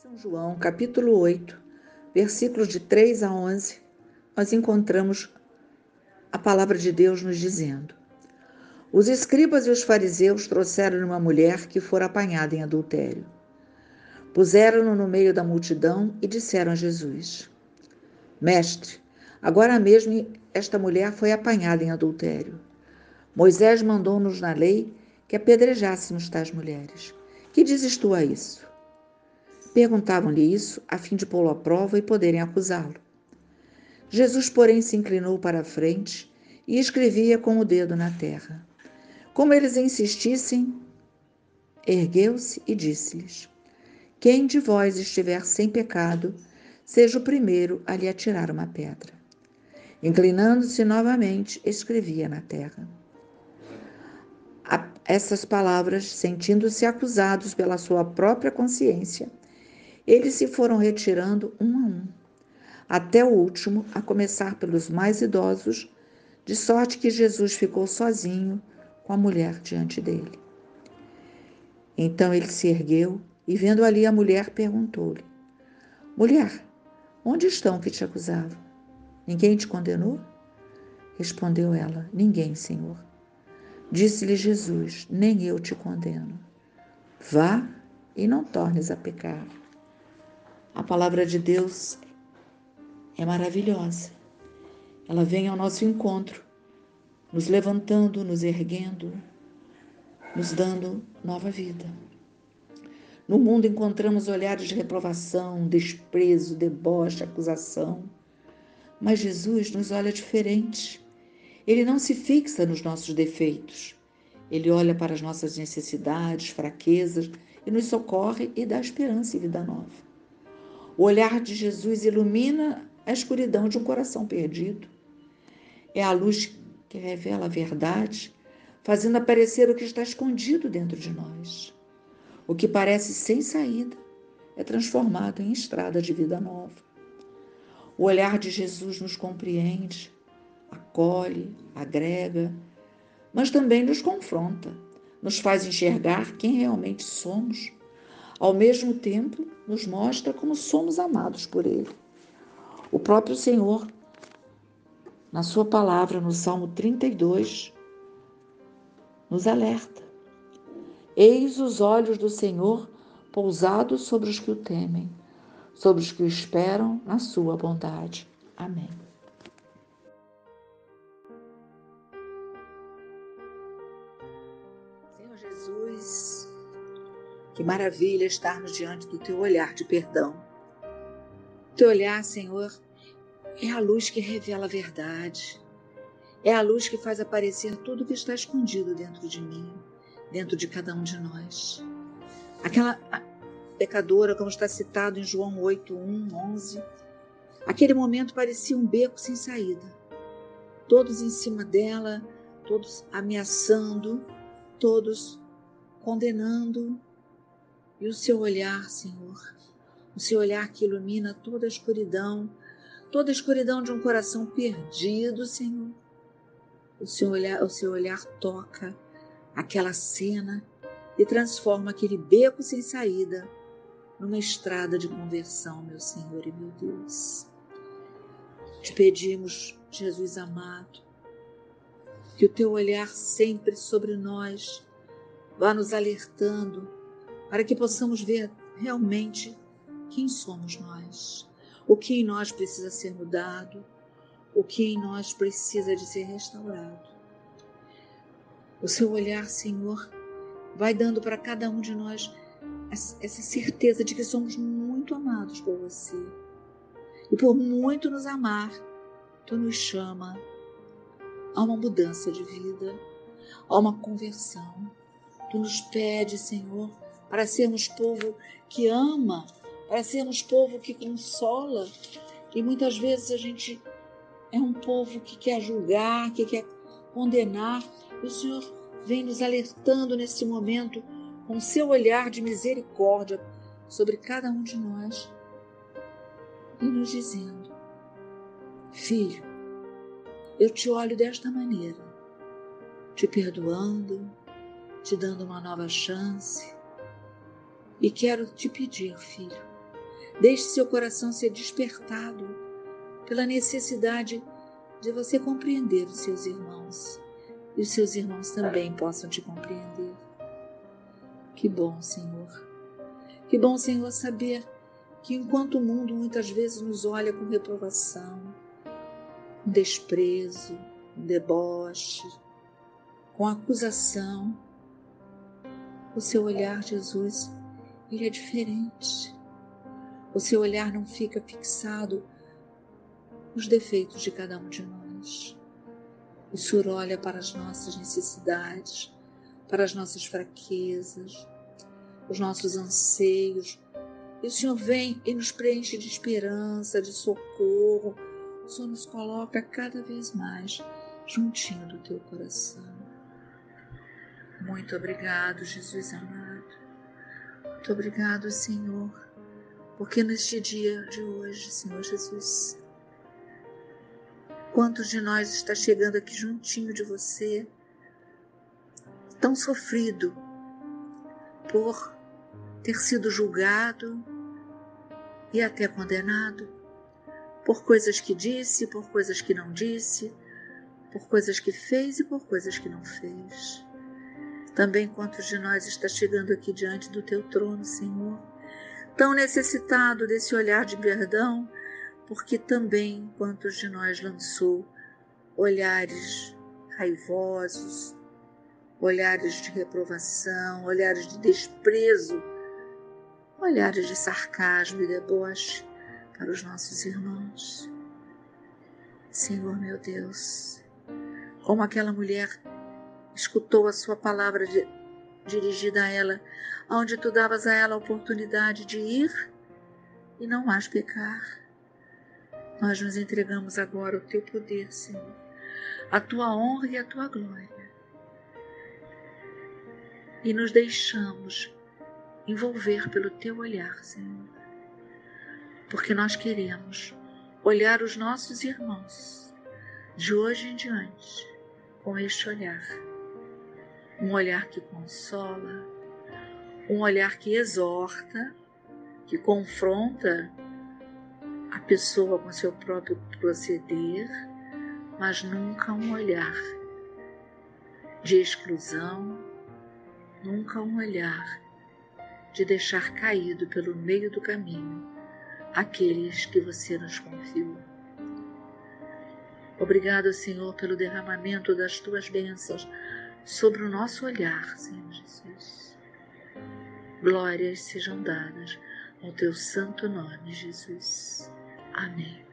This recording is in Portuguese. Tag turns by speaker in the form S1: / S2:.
S1: São João, capítulo 8, versículos de 3 a 11, nós encontramos a palavra de Deus nos dizendo: Os escribas e os fariseus trouxeram uma mulher que fora apanhada em adultério. Puseram-no no meio da multidão e disseram a Jesus: Mestre, agora mesmo esta mulher foi apanhada em adultério. Moisés mandou-nos na lei que apedrejássemos tais mulheres. Que dizes tu a isso? Perguntavam-lhe isso a fim de pô-lo à prova e poderem acusá-lo. Jesus, porém, se inclinou para a frente e escrevia com o dedo na terra. Como eles insistissem, ergueu-se e disse-lhes: Quem de vós estiver sem pecado, seja o primeiro a lhe atirar uma pedra. Inclinando-se novamente, escrevia na terra. essas palavras, sentindo-se acusados pela sua própria consciência, eles se foram retirando um a um, até o último, a começar pelos mais idosos, de sorte que Jesus ficou sozinho com a mulher diante dele. Então ele se ergueu e, vendo ali a mulher, perguntou-lhe: Mulher, onde estão que te acusavam? Ninguém te condenou? Respondeu ela: Ninguém, Senhor. Disse-lhe Jesus: Nem eu te condeno. Vá e não tornes a pecar. A palavra de Deus é maravilhosa. Ela vem ao nosso encontro, nos levantando, nos erguendo, nos dando nova vida. No mundo encontramos olhares de reprovação, desprezo, deboche, acusação. Mas Jesus nos olha diferente. Ele não se fixa nos nossos defeitos. Ele olha para as nossas necessidades, fraquezas e nos socorre e dá esperança e vida nova. O olhar de Jesus ilumina a escuridão de um coração perdido. É a luz que revela a verdade, fazendo aparecer o que está escondido dentro de nós. O que parece sem saída é transformado em estrada de vida nova. O olhar de Jesus nos compreende, acolhe, agrega, mas também nos confronta, nos faz enxergar quem realmente somos ao mesmo tempo, nos mostra como somos amados por Ele. O próprio Senhor, na Sua palavra, no Salmo 32, nos alerta: Eis os olhos do Senhor pousados sobre os que o temem, sobre os que o esperam na Sua bondade. Amém. Que maravilha estarmos diante do teu olhar de perdão. Teu olhar, Senhor, é a luz que revela a verdade. É a luz que faz aparecer tudo que está escondido dentro de mim, dentro de cada um de nós. Aquela pecadora, como está citado em João 8, 1, 11, aquele momento parecia um beco sem saída. Todos em cima dela, todos ameaçando, todos condenando, e o seu olhar, Senhor, o seu olhar que ilumina toda a escuridão, toda a escuridão de um coração perdido, Senhor. O seu olhar, o seu olhar toca aquela cena e transforma aquele beco sem saída numa estrada de conversão, meu Senhor e meu Deus. Te pedimos, Jesus amado, que o teu olhar sempre sobre nós vá nos alertando para que possamos ver realmente quem somos nós, o que em nós precisa ser mudado, o que em nós precisa de ser restaurado. O seu olhar, Senhor, vai dando para cada um de nós essa certeza de que somos muito amados por você. E por muito nos amar, tu nos chama a uma mudança de vida, a uma conversão. Tu nos pede, Senhor, para sermos povo que ama, para sermos povo que consola. E muitas vezes a gente é um povo que quer julgar, que quer condenar. E o Senhor vem nos alertando nesse momento com seu olhar de misericórdia sobre cada um de nós e nos dizendo: Filho, eu te olho desta maneira, te perdoando, te dando uma nova chance, e quero te pedir, filho, Deixe seu coração ser despertado pela necessidade de você compreender os seus irmãos e os seus irmãos também possam te compreender. Que bom, Senhor. Que bom, Senhor, saber que enquanto o mundo muitas vezes nos olha com reprovação, com desprezo, com deboche, com acusação, o seu olhar, Jesus, ele é diferente. O seu olhar não fica fixado nos defeitos de cada um de nós. O Senhor olha para as nossas necessidades, para as nossas fraquezas, os nossos anseios. E o Senhor vem e nos preenche de esperança, de socorro. O Senhor nos coloca cada vez mais juntinho do teu coração. Muito obrigado, Jesus amado. Muito obrigado, Senhor, porque neste dia de hoje, Senhor Jesus, Quantos de nós está chegando aqui juntinho de você, tão sofrido por ter sido julgado e até condenado por coisas que disse, por coisas que não disse, por coisas que fez e por coisas que não fez. Também quantos de nós está chegando aqui diante do teu trono, Senhor, tão necessitado desse olhar de perdão porque também quantos de nós lançou olhares raivosos, olhares de reprovação, olhares de desprezo, olhares de sarcasmo e deboche para os nossos irmãos. Senhor meu Deus, como aquela mulher escutou a sua palavra de, dirigida a ela, onde tu davas a ela a oportunidade de ir e não mais pecar. Nós nos entregamos agora ao teu poder, Senhor, a tua honra e a tua glória. E nos deixamos envolver pelo teu olhar, Senhor, porque nós queremos olhar os nossos irmãos de hoje em diante com este olhar. Um olhar que consola, um olhar que exorta, que confronta a pessoa com seu próprio proceder, mas nunca um olhar de exclusão, nunca um olhar de deixar caído pelo meio do caminho aqueles que você nos confiou. Obrigado, Senhor, pelo derramamento das tuas bênçãos sobre o nosso olhar, Senhor Jesus. Glórias sejam dadas ao teu santo nome, Jesus. Amém.